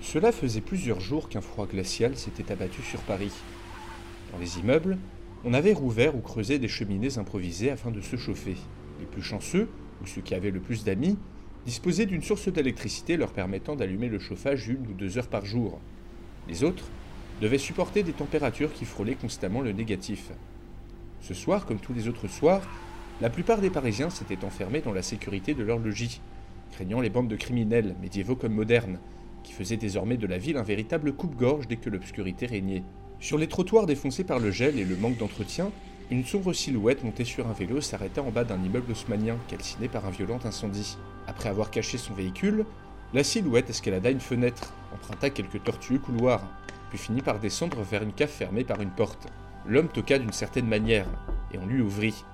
Cela faisait plusieurs jours qu'un froid glacial s'était abattu sur Paris. Dans les immeubles, on avait rouvert ou creusé des cheminées improvisées afin de se chauffer. Les plus chanceux, ou ceux qui avaient le plus d'amis, disposaient d'une source d'électricité leur permettant d'allumer le chauffage une ou deux heures par jour. Les autres devaient supporter des températures qui frôlaient constamment le négatif. Ce soir, comme tous les autres soirs, la plupart des Parisiens s'étaient enfermés dans la sécurité de leur logis, craignant les bandes de criminels, médiévaux comme modernes, qui faisaient désormais de la ville un véritable coupe-gorge dès que l'obscurité régnait. Sur les trottoirs défoncés par le gel et le manque d'entretien, une sombre silhouette montée sur un vélo s'arrêta en bas d'un immeuble haussmanien calciné par un violent incendie. Après avoir caché son véhicule, la silhouette escalada une fenêtre, emprunta quelques tortueux couloirs, puis finit par descendre vers une cave fermée par une porte. L'homme toqua d'une certaine manière, et on lui ouvrit.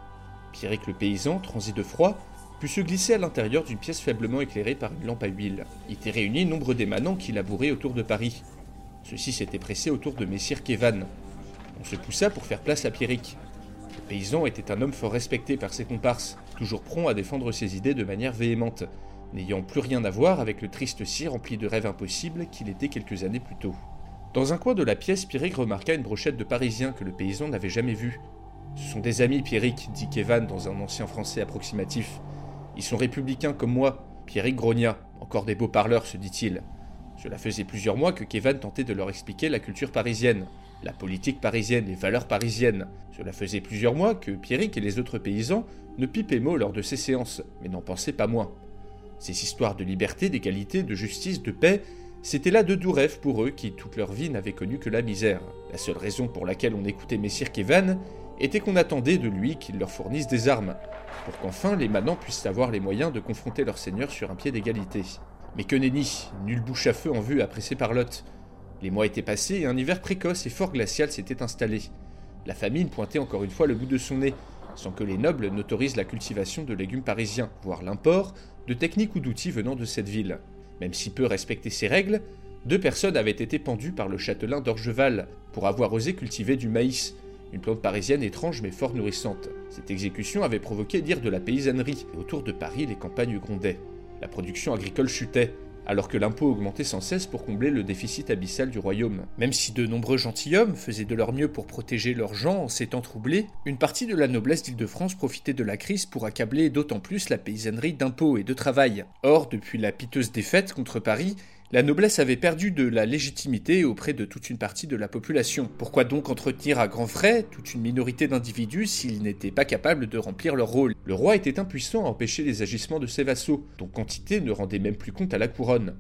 Pierrick le paysan, transi de froid, put se glisser à l'intérieur d'une pièce faiblement éclairée par une lampe à huile. Y étaient réunis nombre d'émanants qui labouraient autour de Paris. Ceux-ci s'étaient pressés autour de Messire Kévan. On se poussa pour faire place à Pierrick. Le paysan était un homme fort respecté par ses comparses, toujours prompt à défendre ses idées de manière véhémente, n'ayant plus rien à voir avec le triste cire rempli de rêves impossibles qu'il était quelques années plus tôt. Dans un coin de la pièce, Pierrick remarqua une brochette de Parisiens que le paysan n'avait jamais vue. Ce sont des amis, Pierrick, dit Kévan dans un ancien français approximatif. Ils sont républicains comme moi. Pierrick grogna. Encore des beaux parleurs, se dit-il. Cela faisait plusieurs mois que Kévan tentait de leur expliquer la culture parisienne, la politique parisienne, les valeurs parisiennes. Cela faisait plusieurs mois que Pierrick et les autres paysans ne pipaient mot lors de ces séances, mais n'en pensaient pas moins. Ces histoires de liberté, d'égalité, de justice, de paix, c'était là de doux rêves pour eux qui, toute leur vie, n'avaient connu que la misère. La seule raison pour laquelle on écoutait Messire Kévan était qu'on attendait de lui qu'il leur fournisse des armes, pour qu'enfin les manants puissent avoir les moyens de confronter leur seigneur sur un pied d'égalité. Mais que nenni, nulle bouche à feu en vue appréciée par Lot. Les mois étaient passés et un hiver précoce et fort glacial s'était installé. La famine pointait encore une fois le bout de son nez, sans que les nobles n'autorisent la cultivation de légumes parisiens, voire l'import de techniques ou d'outils venant de cette ville. Même si peu respectaient ces règles, deux personnes avaient été pendues par le châtelain d'Orgeval pour avoir osé cultiver du maïs, une plante parisienne étrange mais fort nourrissante. Cette exécution avait provoqué dire de la paysannerie, et autour de Paris les campagnes grondaient. La production agricole chutait, alors que l'impôt augmentait sans cesse pour combler le déficit abyssal du royaume. Même si de nombreux gentilshommes faisaient de leur mieux pour protéger leurs gens en s'étant troublés, une partie de la noblesse d'Île-de-France profitait de la crise pour accabler d'autant plus la paysannerie d'impôts et de travail. Or, depuis la piteuse défaite contre Paris, la noblesse avait perdu de la légitimité auprès de toute une partie de la population. Pourquoi donc entretenir à grands frais toute une minorité d'individus s'ils n'étaient pas capables de remplir leur rôle? Le roi était impuissant à empêcher les agissements de ses vassaux, dont quantité ne rendait même plus compte à la couronne.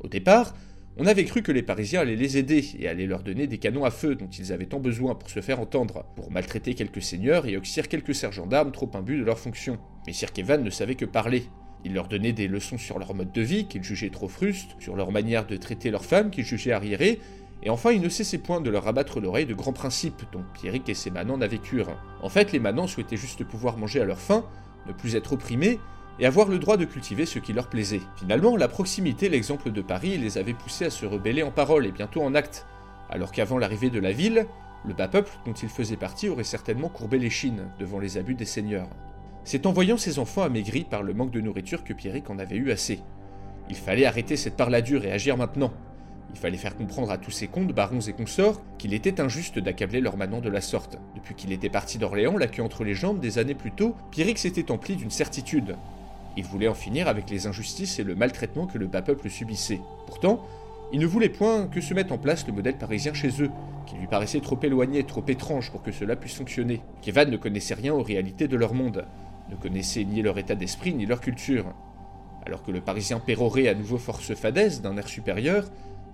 Au départ, on avait cru que les Parisiens allaient les aider et allaient leur donner des canons à feu dont ils avaient tant besoin pour se faire entendre, pour maltraiter quelques seigneurs et oxyre quelques sergents d'armes trop imbus de leurs fonctions. Mais Sir Kevin ne savait que parler, il leur donnait des leçons sur leur mode de vie, qu'ils jugeaient trop frustes, sur leur manière de traiter leurs femmes, qu'ils jugeaient arriérées, et enfin il ne cessait point de leur abattre l'oreille de grands principes dont Pierrick et ses manants n'avaient cure. En fait, les manants souhaitaient juste pouvoir manger à leur faim, ne plus être opprimés, et avoir le droit de cultiver ce qui leur plaisait. Finalement, la proximité l'exemple de Paris les avait poussés à se rebeller en parole et bientôt en acte, alors qu'avant l'arrivée de la ville, le bas peuple dont ils faisaient partie aurait certainement courbé les chines devant les abus des seigneurs. C'est en voyant ses enfants amaigris par le manque de nourriture que Pierrick en avait eu assez. Il fallait arrêter cette parladure et agir maintenant. Il fallait faire comprendre à tous ses comtes, barons et consorts qu'il était injuste d'accabler leurs manants de la sorte. Depuis qu'il était parti d'Orléans, la queue entre les jambes, des années plus tôt, Pierrick s'était empli d'une certitude. Il voulait en finir avec les injustices et le maltraitement que le bas peuple subissait. Pourtant, il ne voulait point que se mette en place le modèle parisien chez eux, qui lui paraissait trop éloigné, trop étrange pour que cela puisse fonctionner. Kevan ne connaissait rien aux réalités de leur monde ne connaissaient ni leur état d'esprit ni leur culture. Alors que le Parisien pérorait à nouveau force fadaise d'un air supérieur,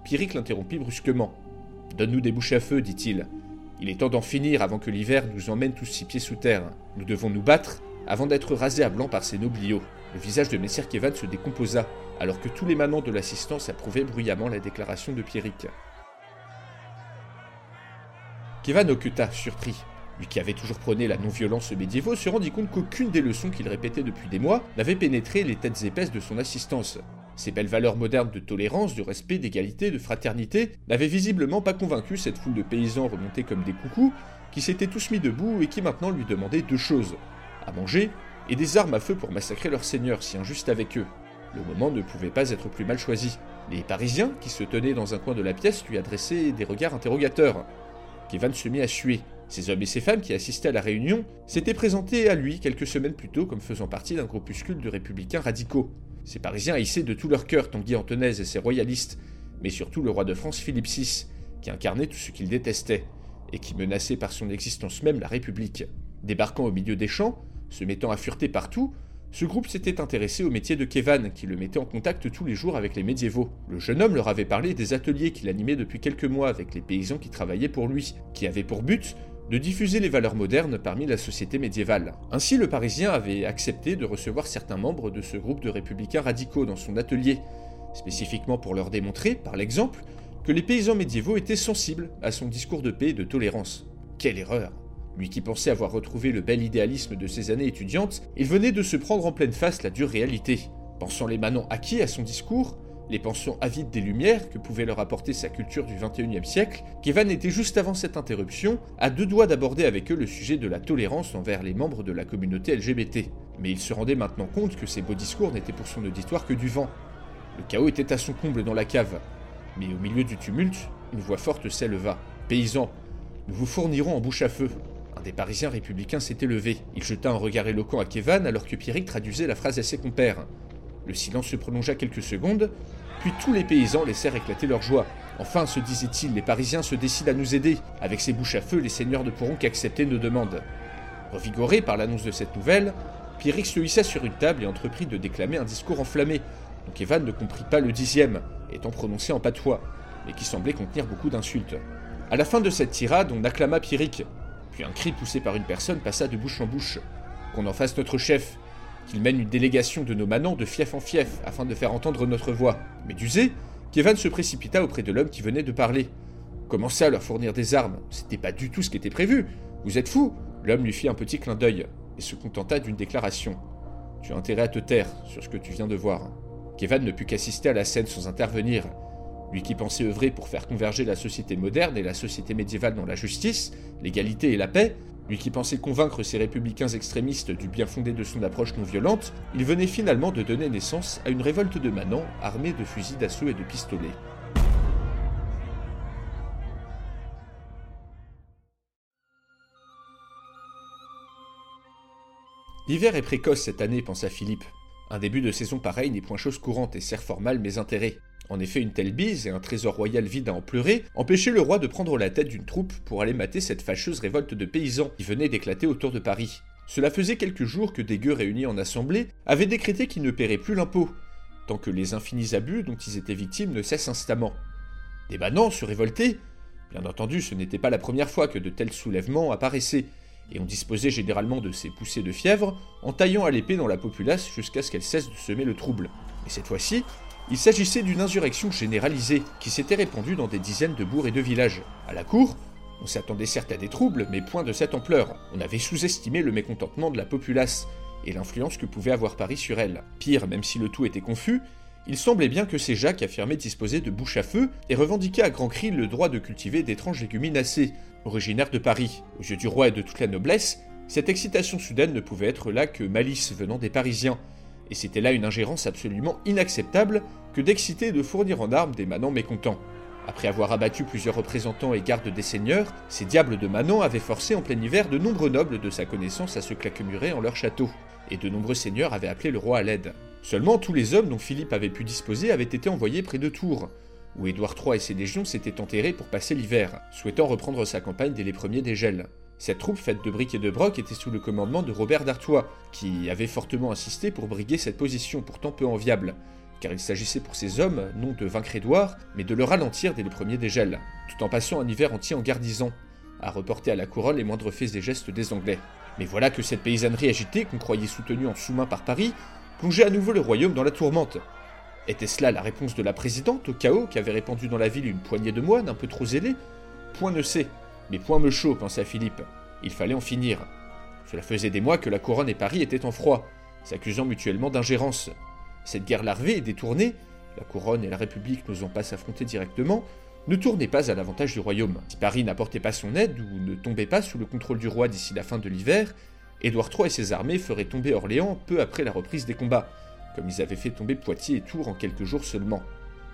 Pierrick l'interrompit brusquement. Donne-nous des bouches à feu, dit-il. Il est temps d'en finir avant que l'hiver nous emmène tous six pieds sous terre. Nous devons nous battre avant d'être rasés à blanc par ces nobliaux. Le visage de Messire Kevan se décomposa, alors que tous les manants de l'assistance approuvaient bruyamment la déclaration de Pierrick. Kevan occulta, surpris. Lui qui avait toujours prôné la non-violence médiévaux se rendit compte qu'aucune des leçons qu'il répétait depuis des mois n'avait pénétré les têtes épaisses de son assistance. Ces belles valeurs modernes de tolérance, de respect, d'égalité, de fraternité n'avaient visiblement pas convaincu cette foule de paysans remontés comme des coucous, qui s'étaient tous mis debout et qui maintenant lui demandaient deux choses à manger et des armes à feu pour massacrer leur seigneur si injuste avec eux. Le moment ne pouvait pas être plus mal choisi. Les Parisiens, qui se tenaient dans un coin de la pièce, lui adressaient des regards interrogateurs. Kevan se mit à suer. Ces hommes et ces femmes qui assistaient à la réunion s'étaient présentés à lui quelques semaines plus tôt comme faisant partie d'un groupuscule de républicains radicaux. Ces Parisiens haïssaient de tout leur cœur Tanguy Antonaise et ses royalistes, mais surtout le roi de France Philippe VI, qui incarnait tout ce qu'ils détestaient, et qui menaçait par son existence même la République. Débarquant au milieu des champs, se mettant à fureter partout, ce groupe s'était intéressé au métier de Kevan, qui le mettait en contact tous les jours avec les médiévaux. Le jeune homme leur avait parlé des ateliers qu'il animait depuis quelques mois avec les paysans qui travaillaient pour lui, qui avaient pour but de diffuser les valeurs modernes parmi la société médiévale. Ainsi, le Parisien avait accepté de recevoir certains membres de ce groupe de républicains radicaux dans son atelier, spécifiquement pour leur démontrer, par l'exemple, que les paysans médiévaux étaient sensibles à son discours de paix et de tolérance. Quelle erreur Lui qui pensait avoir retrouvé le bel idéalisme de ses années étudiantes, il venait de se prendre en pleine face la dure réalité. Pensant les manants acquis à son discours, les pensions avides des Lumières que pouvait leur apporter sa culture du XXIe siècle, Kevan était juste avant cette interruption à deux doigts d'aborder avec eux le sujet de la tolérance envers les membres de la communauté LGBT. Mais il se rendait maintenant compte que ces beaux discours n'étaient pour son auditoire que du vent. Le chaos était à son comble dans la cave. Mais au milieu du tumulte, une voix forte s'éleva. Paysans, nous vous fournirons en bouche à feu. Un des Parisiens républicains s'était levé. Il jeta un regard éloquent à Kevan alors que Pierrick traduisait la phrase à ses compères. Le silence se prolongea quelques secondes, puis tous les paysans laissèrent éclater leur joie. Enfin, se disait-il, les Parisiens se décident à nous aider. Avec ces bouches à feu, les seigneurs ne pourront qu'accepter nos demandes. Revigoré par l'annonce de cette nouvelle, Pierrick se hissa sur une table et entreprit de déclamer un discours enflammé, dont Evan ne comprit pas le dixième, étant prononcé en patois, mais qui semblait contenir beaucoup d'insultes. À la fin de cette tirade, on acclama Pierrick, puis un cri poussé par une personne passa de bouche en bouche. Qu'on en fasse notre chef, qu'il mène une délégation de nos manants de fief en fief afin de faire entendre notre voix. Mais d'user, Kevan se précipita auprès de l'homme qui venait de parler. Commença à leur fournir des armes. C'était pas du tout ce qui était prévu. Vous êtes fou L'homme lui fit un petit clin d'œil et se contenta d'une déclaration. Tu as intérêt à te taire sur ce que tu viens de voir. Kevan ne put qu'assister à la scène sans intervenir. Lui qui pensait œuvrer pour faire converger la société moderne et la société médiévale dans la justice, l'égalité et la paix, lui qui pensait convaincre ces républicains extrémistes du bien fondé de son approche non violente, il venait finalement de donner naissance à une révolte de manants armés de fusils d'assaut et de pistolets. L'hiver est précoce cette année, pensa Philippe. Un début de saison pareil n'est point chose courante et sert fort mal mes intérêts. En effet, une telle bise et un trésor royal vide à en pleurer empêchaient le roi de prendre la tête d'une troupe pour aller mater cette fâcheuse révolte de paysans qui venait d'éclater autour de Paris. Cela faisait quelques jours que des gueux réunis en assemblée avaient décrété qu'ils ne paieraient plus l'impôt, tant que les infinis abus dont ils étaient victimes ne cessent instamment. Des banans se révoltaient. Bien entendu, ce n'était pas la première fois que de tels soulèvements apparaissaient, et on disposait généralement de ces poussées de fièvre en taillant à l'épée dans la populace jusqu'à ce qu'elle cesse de semer le trouble. Mais cette fois-ci, il s'agissait d'une insurrection généralisée qui s'était répandue dans des dizaines de bourgs et de villages. À la cour, on s'attendait certes à des troubles, mais point de cette ampleur. On avait sous-estimé le mécontentement de la populace et l'influence que pouvait avoir Paris sur elle. Pire, même si le tout était confus, il semblait bien que ces Jacques affirmaient disposer de bouche à feu et revendiquaient à grands cris le droit de cultiver d'étranges léguminacées, originaires de Paris. Aux yeux du roi et de toute la noblesse, cette excitation soudaine ne pouvait être là que malice venant des Parisiens, et c'était là une ingérence absolument inacceptable que d'exciter et de fournir en armes des manants mécontents. Après avoir abattu plusieurs représentants et gardes des seigneurs, ces diables de Manon avaient forcé en plein hiver de nombreux nobles de sa connaissance à se claquemurer en leur château, et de nombreux seigneurs avaient appelé le roi à l'aide. Seulement tous les hommes dont Philippe avait pu disposer avaient été envoyés près de Tours, où Édouard III et ses légions s'étaient enterrés pour passer l'hiver, souhaitant reprendre sa campagne dès les premiers dégels. Cette troupe faite de briques et de brocs était sous le commandement de Robert d'Artois, qui avait fortement insisté pour briguer cette position pourtant peu enviable, car il s'agissait pour ces hommes non de vaincre Édouard, mais de le ralentir dès les premiers dégels, tout en passant un hiver entier en gardisant, à reporter à la couronne les moindres faits et gestes des Anglais. Mais voilà que cette paysannerie agitée, qu'on croyait soutenue en sous-main par Paris, plongeait à nouveau le royaume dans la tourmente. Était-ce là la réponse de la présidente au chaos qui avait répandu dans la ville une poignée de moines un peu trop zélés? Point ne sait, mais point me chaud, pensa Philippe. Il fallait en finir. Cela faisait des mois que la couronne et Paris étaient en froid, s'accusant mutuellement d'ingérence. Cette guerre larvée et détournée, la couronne et la République n'osant pas s'affronter directement, ne tournait pas à l'avantage du royaume. Si Paris n'apportait pas son aide ou ne tombait pas sous le contrôle du roi d'ici la fin de l'hiver, Édouard III et ses armées feraient tomber Orléans peu après la reprise des combats, comme ils avaient fait tomber Poitiers et Tours en quelques jours seulement.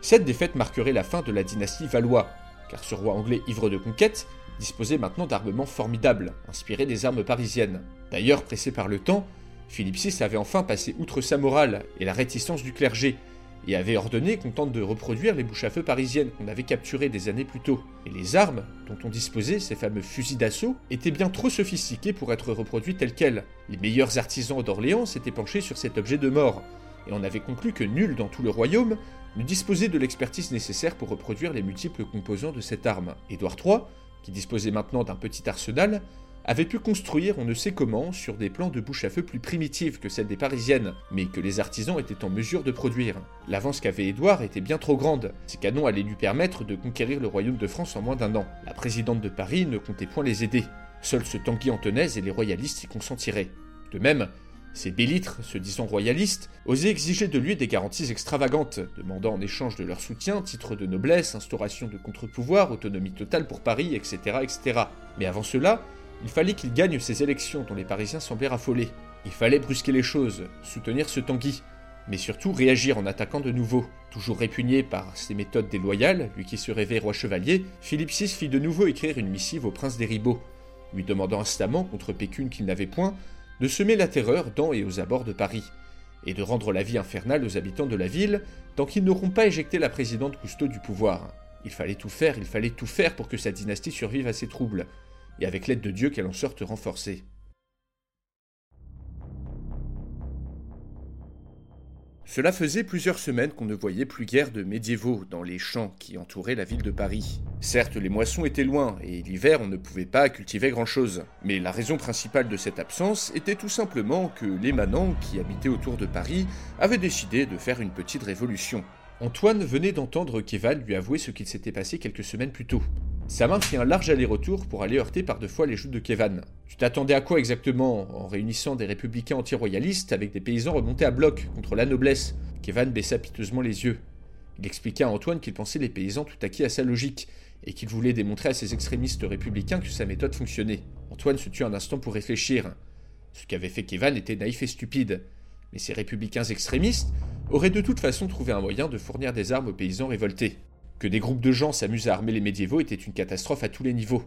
Cette défaite marquerait la fin de la dynastie Valois, car ce roi anglais ivre de conquête disposait maintenant d'armements formidables, inspirés des armes parisiennes. D'ailleurs, pressé par le temps, Philippe VI avait enfin passé outre sa morale et la réticence du clergé, et avait ordonné qu'on tente de reproduire les bouches à feu parisiennes qu'on avait capturées des années plus tôt. Et les armes dont on disposait, ces fameux fusils d'assaut, étaient bien trop sophistiquées pour être reproduites telles quelles. Les meilleurs artisans d'Orléans s'étaient penchés sur cet objet de mort, et on avait conclu que nul dans tout le royaume ne disposait de l'expertise nécessaire pour reproduire les multiples composants de cette arme. Édouard III, qui disposait maintenant d'un petit arsenal, avait pu construire on ne sait comment sur des plans de bouche à feu plus primitives que celles des parisiennes, mais que les artisans étaient en mesure de produire. L'avance qu'avait Édouard était bien trop grande, ces canons allaient lui permettre de conquérir le royaume de France en moins d'un an. La présidente de Paris ne comptait point les aider, seul ce Tanguy Antonaise et les royalistes y consentiraient. De même, ces bélitres, se disant royalistes, osaient exiger de lui des garanties extravagantes, demandant en échange de leur soutien titre de noblesse, instauration de contre-pouvoir, autonomie totale pour Paris, etc., etc. Mais avant cela, il fallait qu'il gagne ces élections dont les Parisiens semblaient raffolés. Il fallait brusquer les choses, soutenir ce Tanguy, mais surtout réagir en attaquant de nouveau. Toujours répugné par ses méthodes déloyales, lui qui se rêvait roi chevalier, Philippe VI fit de nouveau écrire une missive au prince des Ribauds, lui demandant instamment, contre pécune qu'il n'avait point, de semer la terreur dans et aux abords de Paris, et de rendre la vie infernale aux habitants de la ville tant qu'ils n'auront pas éjecté la présidente Cousteau du pouvoir. Il fallait tout faire, il fallait tout faire pour que sa dynastie survive à ces troubles et avec l'aide de Dieu qu'elle en sorte renforcée. Cela faisait plusieurs semaines qu'on ne voyait plus guère de médiévaux dans les champs qui entouraient la ville de Paris. Certes, les moissons étaient loin, et l'hiver on ne pouvait pas cultiver grand-chose. Mais la raison principale de cette absence était tout simplement que les manants qui habitaient autour de Paris avaient décidé de faire une petite révolution. Antoine venait d'entendre qu'Eval lui avouer ce qu'il s'était passé quelques semaines plus tôt. Sa main fit un large aller-retour pour aller heurter par deux fois les joutes de Kevan. Tu t'attendais à quoi exactement en réunissant des républicains anti-royalistes avec des paysans remontés à bloc contre la noblesse? Kevan baissa piteusement les yeux. Il expliqua à Antoine qu'il pensait les paysans tout acquis à sa logique et qu'il voulait démontrer à ses extrémistes républicains que sa méthode fonctionnait. Antoine se tut un instant pour réfléchir. Ce qu'avait fait Kevan était naïf et stupide, mais ces républicains extrémistes auraient de toute façon trouvé un moyen de fournir des armes aux paysans révoltés. Que des groupes de gens s'amusent à armer les médiévaux était une catastrophe à tous les niveaux.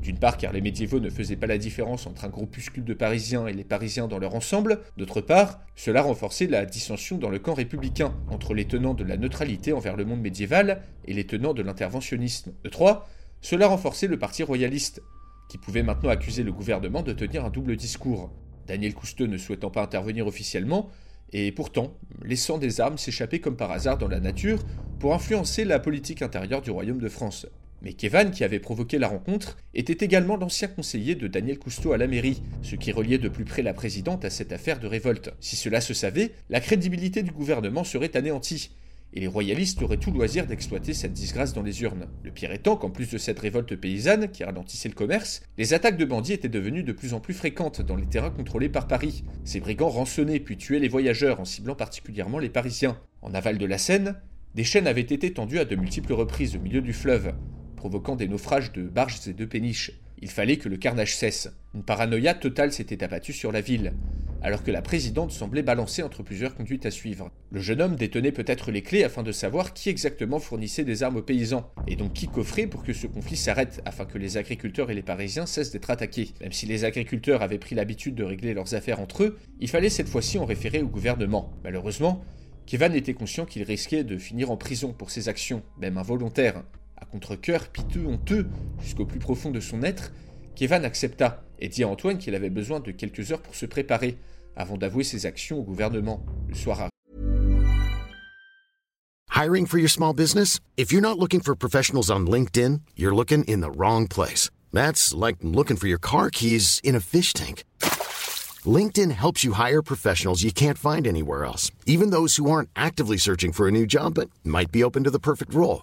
D'une part car les médiévaux ne faisaient pas la différence entre un groupuscule de Parisiens et les Parisiens dans leur ensemble, d'autre part, cela renforçait la dissension dans le camp républicain, entre les tenants de la neutralité envers le monde médiéval et les tenants de l'interventionnisme. De trois, cela renforçait le parti royaliste, qui pouvait maintenant accuser le gouvernement de tenir un double discours. Daniel Cousteux ne souhaitant pas intervenir officiellement, et pourtant laissant des armes s'échapper comme par hasard dans la nature pour influencer la politique intérieure du royaume de France. Mais Kevan, qui avait provoqué la rencontre, était également l'ancien conseiller de Daniel Cousteau à la mairie, ce qui reliait de plus près la présidente à cette affaire de révolte. Si cela se savait, la crédibilité du gouvernement serait anéantie, et les royalistes auraient tout loisir d'exploiter cette disgrâce dans les urnes. Le pire étant qu'en plus de cette révolte paysanne qui ralentissait le commerce, les attaques de bandits étaient devenues de plus en plus fréquentes dans les terrains contrôlés par Paris. Ces brigands rançonnaient puis tuaient les voyageurs en ciblant particulièrement les Parisiens. En aval de la Seine, des chaînes avaient été tendues à de multiples reprises au milieu du fleuve, provoquant des naufrages de barges et de péniches. Il fallait que le carnage cesse. Une paranoïa totale s'était abattue sur la ville alors que la présidente semblait balancer entre plusieurs conduites à suivre. Le jeune homme détenait peut-être les clés afin de savoir qui exactement fournissait des armes aux paysans, et donc qui coffrait pour que ce conflit s'arrête afin que les agriculteurs et les Parisiens cessent d'être attaqués. Même si les agriculteurs avaient pris l'habitude de régler leurs affaires entre eux, il fallait cette fois-ci en référer au gouvernement. Malheureusement, Kevan était conscient qu'il risquait de finir en prison pour ses actions, même involontaires. À contre-coeur, piteux, honteux, jusqu'au plus profond de son être, Kevan accepta et dit à Antoine qu'il avait besoin de quelques heures pour se préparer, avant d'avouer ses actions au gouvernement. Le soir Hiring for your small business? If you're not looking for professionals on LinkedIn, you're looking in the wrong place. That's like looking for your car keys in a fish tank. LinkedIn helps you hire professionals you can't find anywhere else, even those who aren't actively searching for a new job but might be open to the perfect role.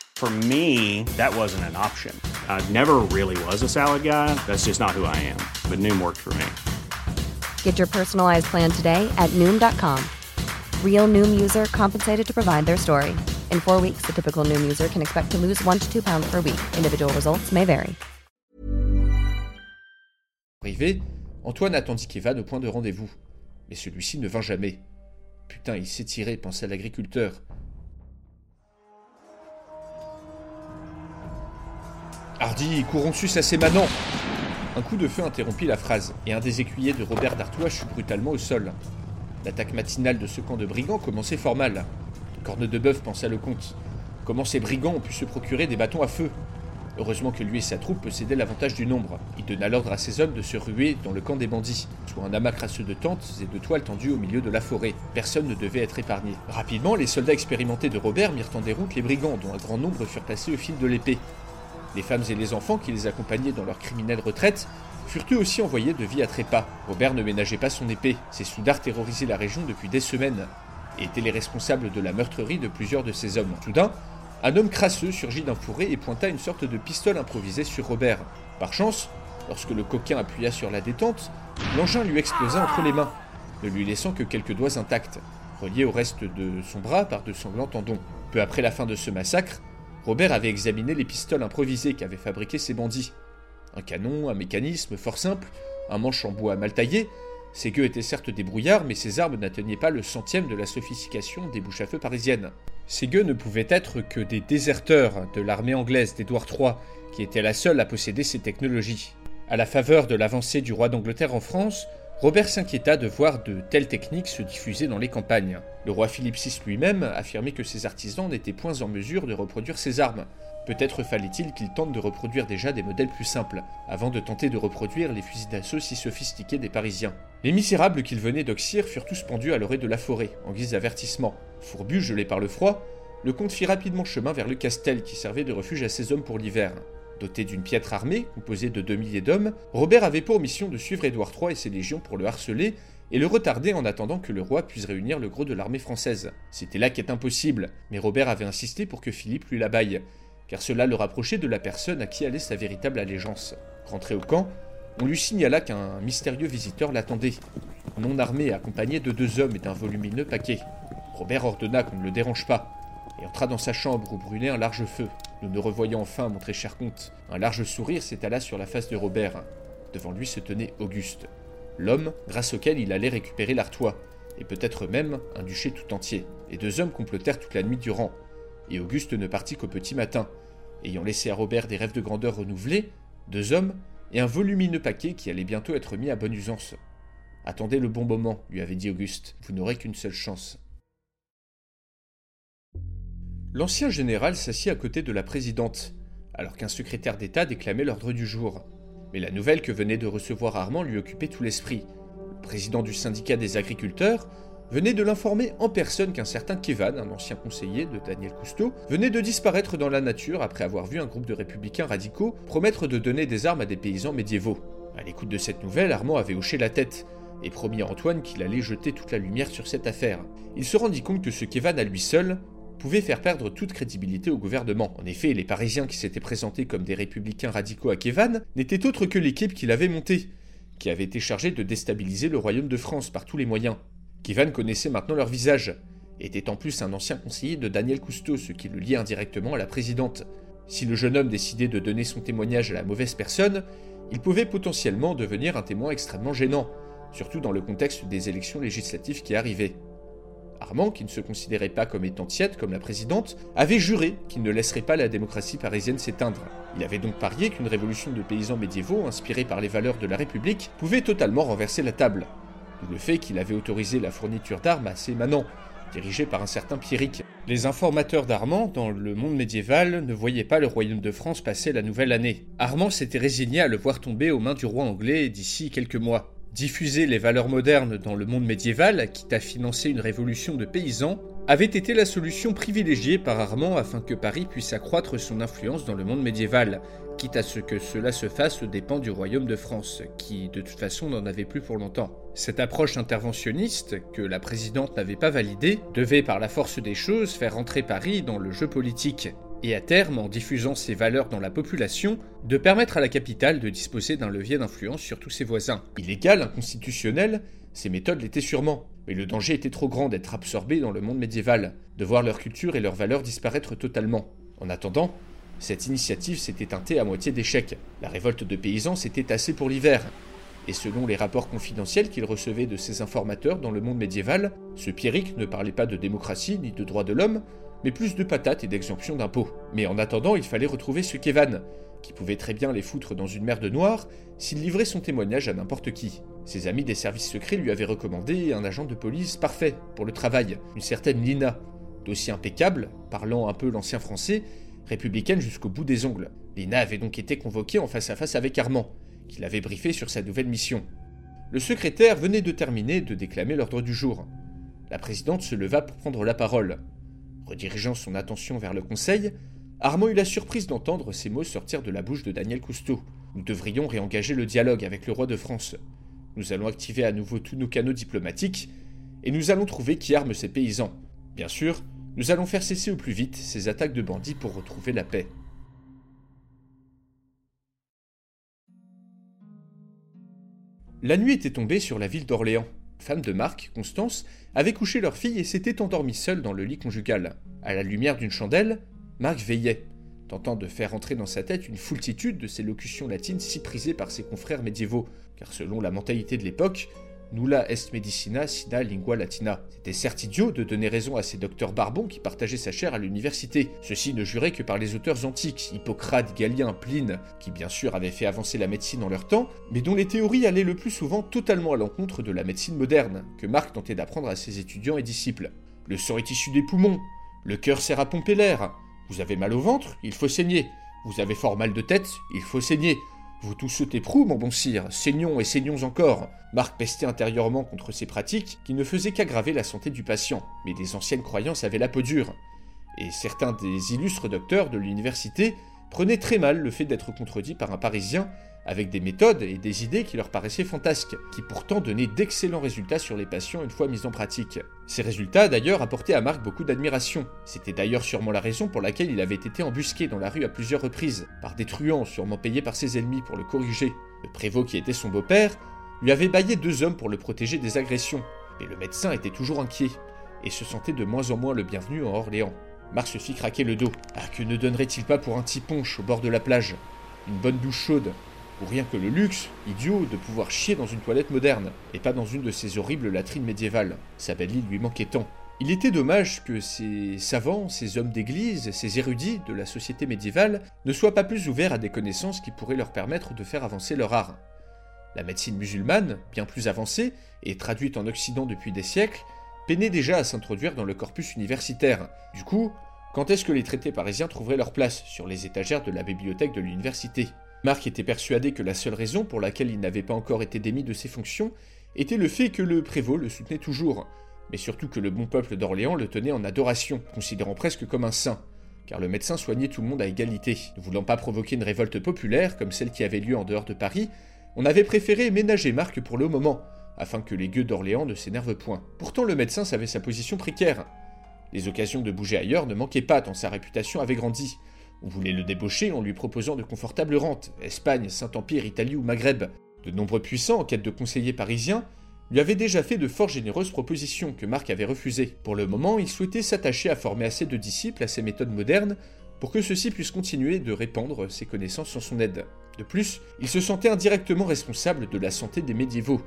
For me, that wasn't an option. I never really was a salad guy. That's just not who I am. But Noom worked for me. Get your personalized plan today at Noom.com. Real Noom user compensated to provide their story. In four weeks, the typical Noom user can expect to lose one to two pounds per week. Individual results may vary. Arrivé, Antoine attendit Kevin au point de rendez-vous. Mais celui-ci ne vint jamais. Putain, il s'est tiré, pensa l'agriculteur. Hardy, courons sus ses manants Un coup de feu interrompit la phrase, et un des écuyers de Robert d'Artois chut brutalement au sol. L'attaque matinale de ce camp de brigands commençait fort mal. Corne de bœuf, pensa le comte. Comment ces brigands ont pu se procurer des bâtons à feu? Heureusement que lui et sa troupe possédaient l'avantage du nombre. Il donna l'ordre à ses hommes de se ruer dans le camp des bandits, soit un amas crasseux de tentes et de toiles tendues au milieu de la forêt. Personne ne devait être épargné. Rapidement, les soldats expérimentés de Robert mirent en déroute les brigands, dont un grand nombre furent placés au fil de l'épée. Les femmes et les enfants qui les accompagnaient dans leur criminelle retraite furent eux aussi envoyés de vie à trépas. Robert ne ménageait pas son épée. Ses soudards terrorisaient la région depuis des semaines et étaient les responsables de la meurtrerie de plusieurs de ses hommes. Soudain, un homme crasseux surgit d'un fourré et pointa une sorte de pistolet improvisé sur Robert. Par chance, lorsque le coquin appuya sur la détente, l'engin lui explosa entre les mains, ne lui laissant que quelques doigts intacts, reliés au reste de son bras par de sanglants tendons. Peu après la fin de ce massacre, Robert avait examiné les pistoles improvisées qu'avaient fabriquées ces bandits. Un canon, un mécanisme fort simple, un manche en bois mal taillé, ces gueux étaient certes des brouillards, mais ces armes n'atteignaient pas le centième de la sophistication des bouches à feu parisiennes. Ces gueux ne pouvaient être que des déserteurs de l'armée anglaise d'Édouard III, qui était la seule à posséder ces technologies. À la faveur de l'avancée du roi d'Angleterre en France, Robert s'inquiéta de voir de telles techniques se diffuser dans les campagnes. Le roi Philippe VI lui-même affirmait que ses artisans n'étaient point en mesure de reproduire ces armes. Peut-être fallait-il qu'il tente de reproduire déjà des modèles plus simples, avant de tenter de reproduire les fusils d'assaut si sophistiqués des Parisiens. Les misérables qu'il venait d'oxyre furent tous pendus à l'orée de la forêt, en guise d'avertissement. Fourbu, gelé par le froid, le comte fit rapidement chemin vers le castel qui servait de refuge à ses hommes pour l'hiver. Doté d'une piètre armée, composée de deux milliers d'hommes, Robert avait pour mission de suivre Édouard III et ses légions pour le harceler et le retarder en attendant que le roi puisse réunir le gros de l'armée française. C'était là qu'est impossible, mais Robert avait insisté pour que Philippe lui l'abaille, car cela le rapprochait de la personne à qui allait sa véritable allégeance. Rentré au camp, on lui signala qu'un mystérieux visiteur l'attendait, non armé, accompagné de deux hommes et d'un volumineux paquet. Robert ordonna qu'on ne le dérange pas, et entra dans sa chambre où brûlait un large feu. Nous nous revoyons enfin, mon très cher comte. Un large sourire s'étala sur la face de Robert. Devant lui se tenait Auguste, l'homme grâce auquel il allait récupérer l'Artois, et peut-être même un duché tout entier. Les deux hommes complotèrent toute la nuit durant, et Auguste ne partit qu'au petit matin, ayant laissé à Robert des rêves de grandeur renouvelés, deux hommes et un volumineux paquet qui allait bientôt être mis à bonne usance. Attendez le bon moment, lui avait dit Auguste, vous n'aurez qu'une seule chance. L'ancien général s'assit à côté de la présidente, alors qu'un secrétaire d'État déclamait l'ordre du jour. Mais la nouvelle que venait de recevoir Armand lui occupait tout l'esprit. Le président du syndicat des agriculteurs venait de l'informer en personne qu'un certain Kevan, un ancien conseiller de Daniel Cousteau, venait de disparaître dans la nature après avoir vu un groupe de républicains radicaux promettre de donner des armes à des paysans médiévaux. À l'écoute de cette nouvelle, Armand avait hoché la tête et promis à Antoine qu'il allait jeter toute la lumière sur cette affaire. Il se rendit compte que ce Kevan à lui seul pouvait faire perdre toute crédibilité au gouvernement. En effet, les Parisiens qui s'étaient présentés comme des républicains radicaux à Kevan n'étaient autres que l'équipe qu'il avait montée, qui avait été chargée de déstabiliser le royaume de France par tous les moyens. Kevan connaissait maintenant leur visage, était en plus un ancien conseiller de Daniel Cousteau, ce qui le liait indirectement à la présidente. Si le jeune homme décidait de donner son témoignage à la mauvaise personne, il pouvait potentiellement devenir un témoin extrêmement gênant, surtout dans le contexte des élections législatives qui arrivaient. Armand, qui ne se considérait pas comme étant tiède comme la présidente, avait juré qu'il ne laisserait pas la démocratie parisienne s'éteindre. Il avait donc parié qu'une révolution de paysans médiévaux, inspirée par les valeurs de la République, pouvait totalement renverser la table. le fait qu'il avait autorisé la fourniture d'armes à ses manants, dirigés par un certain Pierrick. Les informateurs d'Armand, dans le monde médiéval, ne voyaient pas le royaume de France passer la nouvelle année. Armand s'était résigné à le voir tomber aux mains du roi anglais d'ici quelques mois. Diffuser les valeurs modernes dans le monde médiéval, quitte à financer une révolution de paysans, avait été la solution privilégiée par Armand afin que Paris puisse accroître son influence dans le monde médiéval, quitte à ce que cela se fasse aux dépens du royaume de France, qui de toute façon n'en avait plus pour longtemps. Cette approche interventionniste, que la présidente n'avait pas validée, devait par la force des choses faire entrer Paris dans le jeu politique, et à terme, en diffusant ses valeurs dans la population, de permettre à la capitale de disposer d'un levier d'influence sur tous ses voisins. Illégal, inconstitutionnel, ces méthodes l'étaient sûrement, mais le danger était trop grand d'être absorbé dans le monde médiéval, de voir leur culture et leurs valeurs disparaître totalement. En attendant, cette initiative s'était teintée à moitié d'échec. La révolte de paysans s'était tassée pour l'hiver. Et selon les rapports confidentiels qu'il recevait de ses informateurs dans le monde médiéval, ce Pierrick ne parlait pas de démocratie ni de droits de l'homme, mais plus de patates et d'exemption d'impôts. Mais en attendant, il fallait retrouver ce Kevan, qui pouvait très bien les foutre dans une mer de noir s'il livrait son témoignage à n'importe qui. Ses amis des services secrets lui avaient recommandé un agent de police parfait pour le travail, une certaine Lina, dossier impeccable, parlant un peu l'ancien français, républicaine jusqu'au bout des ongles. Lina avait donc été convoquée en face à face avec Armand, qui l'avait briefé sur sa nouvelle mission. Le secrétaire venait de terminer de déclamer l'ordre du jour. La présidente se leva pour prendre la parole. Redirigeant son attention vers le conseil, Armand eut la surprise d'entendre ces mots sortir de la bouche de Daniel Cousteau. Nous devrions réengager le dialogue avec le roi de France. Nous allons activer à nouveau tous nos canaux diplomatiques et nous allons trouver qui arme ces paysans. Bien sûr, nous allons faire cesser au plus vite ces attaques de bandits pour retrouver la paix. La nuit était tombée sur la ville d'Orléans. Femme de Marc, Constance, avait couché leur fille et s'était endormie seule dans le lit conjugal. À la lumière d'une chandelle, Marc veillait, tentant de faire entrer dans sa tête une foultitude de ces locutions latines si prisées par ses confrères médiévaux, car selon la mentalité de l'époque, nulla est medicina sina lingua latina. C'était certes idiot de donner raison à ces docteurs barbons qui partageaient sa chair à l'université. Ceux-ci ne juraient que par les auteurs antiques, Hippocrate, Galien, Pline, qui bien sûr avaient fait avancer la médecine en leur temps, mais dont les théories allaient le plus souvent totalement à l'encontre de la médecine moderne, que Marc tentait d'apprendre à ses étudiants et disciples. Le sang est issu des poumons, le cœur sert à pomper l'air, vous avez mal au ventre, il faut saigner, vous avez fort mal de tête, il faut saigner, vous tous sautez prou, mon bon sire, saignons et saignons encore. Marc pestait intérieurement contre ces pratiques qui ne faisaient qu'aggraver la santé du patient, mais des anciennes croyances avaient la peau dure. Et certains des illustres docteurs de l'université prenaient très mal le fait d'être contredits par un Parisien avec des méthodes et des idées qui leur paraissaient fantasques, qui pourtant donnaient d'excellents résultats sur les patients une fois mis en pratique. Ces résultats d'ailleurs apportaient à Marc beaucoup d'admiration. C'était d'ailleurs sûrement la raison pour laquelle il avait été embusqué dans la rue à plusieurs reprises, par des truands sûrement payés par ses ennemis pour le corriger. Le prévôt qui était son beau-père lui avait baillé deux hommes pour le protéger des agressions, mais le médecin était toujours inquiet, et se sentait de moins en moins le bienvenu en Orléans. Marc se fit craquer le dos. Ah, que ne donnerait-il pas pour un petit punch au bord de la plage? Une bonne douche chaude, ou rien que le luxe, idiot, de pouvoir chier dans une toilette moderne, et pas dans une de ces horribles latrines médiévales. Sa belle île lui manquait tant. Il était dommage que ces savants, ces hommes d'église, ces érudits de la société médiévale ne soient pas plus ouverts à des connaissances qui pourraient leur permettre de faire avancer leur art. La médecine musulmane, bien plus avancée et traduite en Occident depuis des siècles, peinait déjà à s'introduire dans le corpus universitaire. Du coup, quand est-ce que les traités parisiens trouveraient leur place sur les étagères de la bibliothèque de l'université? Marc était persuadé que la seule raison pour laquelle il n'avait pas encore été démis de ses fonctions était le fait que le prévôt le soutenait toujours, mais surtout que le bon peuple d'Orléans le tenait en adoration, considérant presque comme un saint, car le médecin soignait tout le monde à égalité. Ne voulant pas provoquer une révolte populaire comme celle qui avait lieu en dehors de Paris, on avait préféré ménager Marc pour le moment, afin que les gueux d'Orléans ne s'énervent point. Pourtant le médecin savait sa position précaire. Les occasions de bouger ailleurs ne manquaient pas tant sa réputation avait grandi, on voulait le débaucher en lui proposant de confortables rentes, Espagne, Saint-Empire, Italie ou Maghreb. De nombreux puissants, en quête de conseillers parisiens, lui avaient déjà fait de fort généreuses propositions que Marc avait refusées. Pour le moment, il souhaitait s'attacher à former assez de disciples à ses méthodes modernes pour que ceux-ci puissent continuer de répandre ses connaissances sans son aide. De plus, il se sentait indirectement responsable de la santé des médiévaux,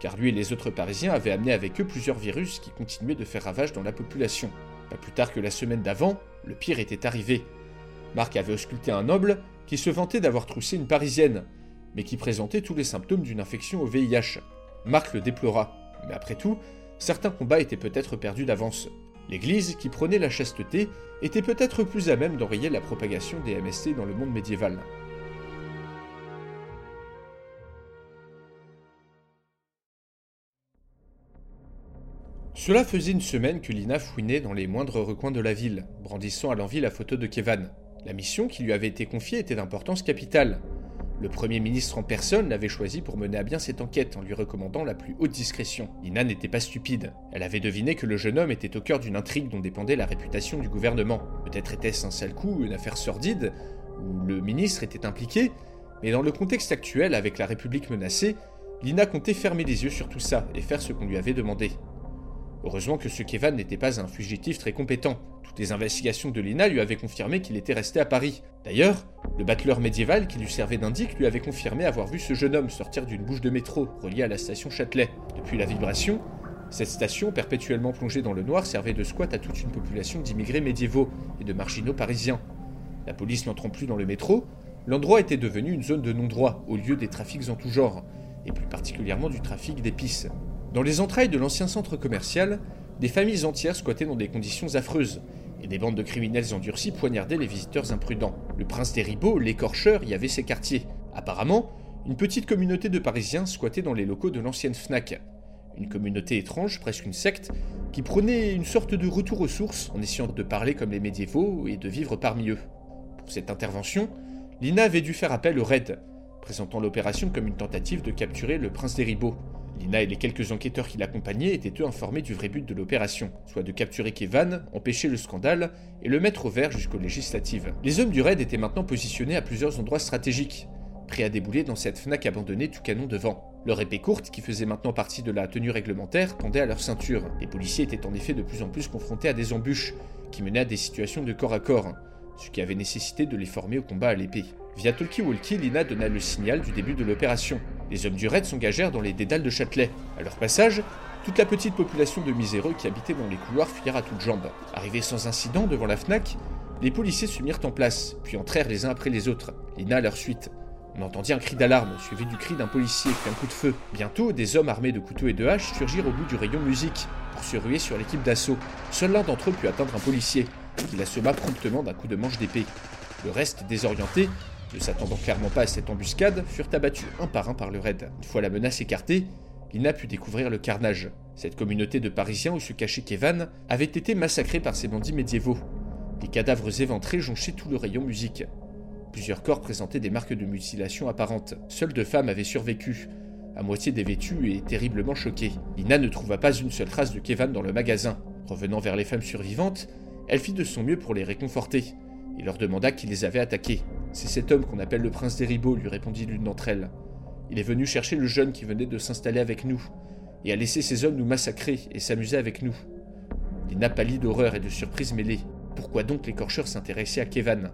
car lui et les autres Parisiens avaient amené avec eux plusieurs virus qui continuaient de faire ravage dans la population. Pas plus tard que la semaine d'avant, le pire était arrivé. Marc avait ausculté un noble qui se vantait d'avoir troussé une parisienne, mais qui présentait tous les symptômes d'une infection au VIH. Marc le déplora. Mais après tout, certains combats étaient peut-être perdus d'avance. L'Église, qui prenait la chasteté, était peut-être plus à même d'enrayer la propagation des MST dans le monde médiéval. Cela faisait une semaine que Lina fouinait dans les moindres recoins de la ville, brandissant à l'envie la photo de Kevan. La mission qui lui avait été confiée était d'importance capitale. Le Premier ministre en personne l'avait choisi pour mener à bien cette enquête en lui recommandant la plus haute discrétion. Lina n'était pas stupide. Elle avait deviné que le jeune homme était au cœur d'une intrigue dont dépendait la réputation du gouvernement. Peut-être était-ce un sale coup, une affaire sordide, où le ministre était impliqué, mais dans le contexte actuel, avec la République menacée, Lina comptait fermer les yeux sur tout ça et faire ce qu'on lui avait demandé. Heureusement que ce Kevan n'était pas un fugitif très compétent. Toutes les investigations de Lina lui avaient confirmé qu'il était resté à Paris. D'ailleurs, le battleur médiéval qui lui servait d'indique lui avait confirmé avoir vu ce jeune homme sortir d'une bouche de métro reliée à la station Châtelet. Depuis la vibration, cette station, perpétuellement plongée dans le noir, servait de squat à toute une population d'immigrés médiévaux et de marginaux parisiens. La police n'entrant plus dans le métro, l'endroit était devenu une zone de non-droit, au lieu des trafics en tout genre, et plus particulièrement du trafic d'épices. Dans les entrailles de l'ancien centre commercial, des familles entières squattaient dans des conditions affreuses, et des bandes de criminels endurcis poignardaient les visiteurs imprudents. Le prince des Ribauds, l'écorcheur, y avait ses quartiers. Apparemment, une petite communauté de Parisiens squattait dans les locaux de l'ancienne FNAC. Une communauté étrange, presque une secte, qui prenait une sorte de retour aux sources en essayant de parler comme les médiévaux et de vivre parmi eux. Pour cette intervention, Lina avait dû faire appel au RAID, présentant l'opération comme une tentative de capturer le prince des Ribauds. Lina et les quelques enquêteurs qui l'accompagnaient étaient eux informés du vrai but de l'opération, soit de capturer Kevan, empêcher le scandale et le mettre au vert jusqu'aux législatives. Les hommes du raid étaient maintenant positionnés à plusieurs endroits stratégiques, prêts à débouler dans cette FNAC abandonnée tout canon devant. Leur épée courte, qui faisait maintenant partie de la tenue réglementaire, pendait à leur ceinture. Les policiers étaient en effet de plus en plus confrontés à des embûches, qui menaient à des situations de corps à corps, ce qui avait nécessité de les former au combat à l'épée. Via talkie-walkie, Lina donna le signal du début de l'opération. Les hommes du raid s'engagèrent dans les dédales de Châtelet. À leur passage, toute la petite population de miséreux qui habitaient dans les couloirs fuyèrent à toutes jambes. Arrivés sans incident devant la FNAC, les policiers se mirent en place, puis entrèrent les uns après les autres, Lina à leur suite. On entendit un cri d'alarme, suivi du cri d'un policier puis un coup de feu. Bientôt, des hommes armés de couteaux et de haches surgirent au bout du rayon musique pour se ruer sur l'équipe d'assaut. Seul l'un d'entre eux put atteindre un policier, qui l'assomma promptement d'un coup de manche d'épée. Le reste, désorienté, ne s'attendant clairement pas à cette embuscade, furent abattus un par un par le raid. Une fois la menace écartée, Lina put découvrir le carnage. Cette communauté de Parisiens où se cachait Kevan avait été massacrée par ces bandits médiévaux. Des cadavres éventrés jonchaient tout le rayon musique. Plusieurs corps présentaient des marques de mutilation apparentes. Seules deux femmes avaient survécu, à moitié dévêtues et terriblement choquées. Lina ne trouva pas une seule trace de Kevan dans le magasin. Revenant vers les femmes survivantes, elle fit de son mieux pour les réconforter et leur demanda qui les avait attaquées. C'est cet homme qu'on appelle le prince des Ribauds, lui répondit l'une d'entre elles. Il est venu chercher le jeune qui venait de s'installer avec nous, et a laissé ces hommes nous massacrer et s'amuser avec nous. Lina pâlit d'horreur et de surprise mêlée. Pourquoi donc l'écorcheur s'intéressait à Kevan?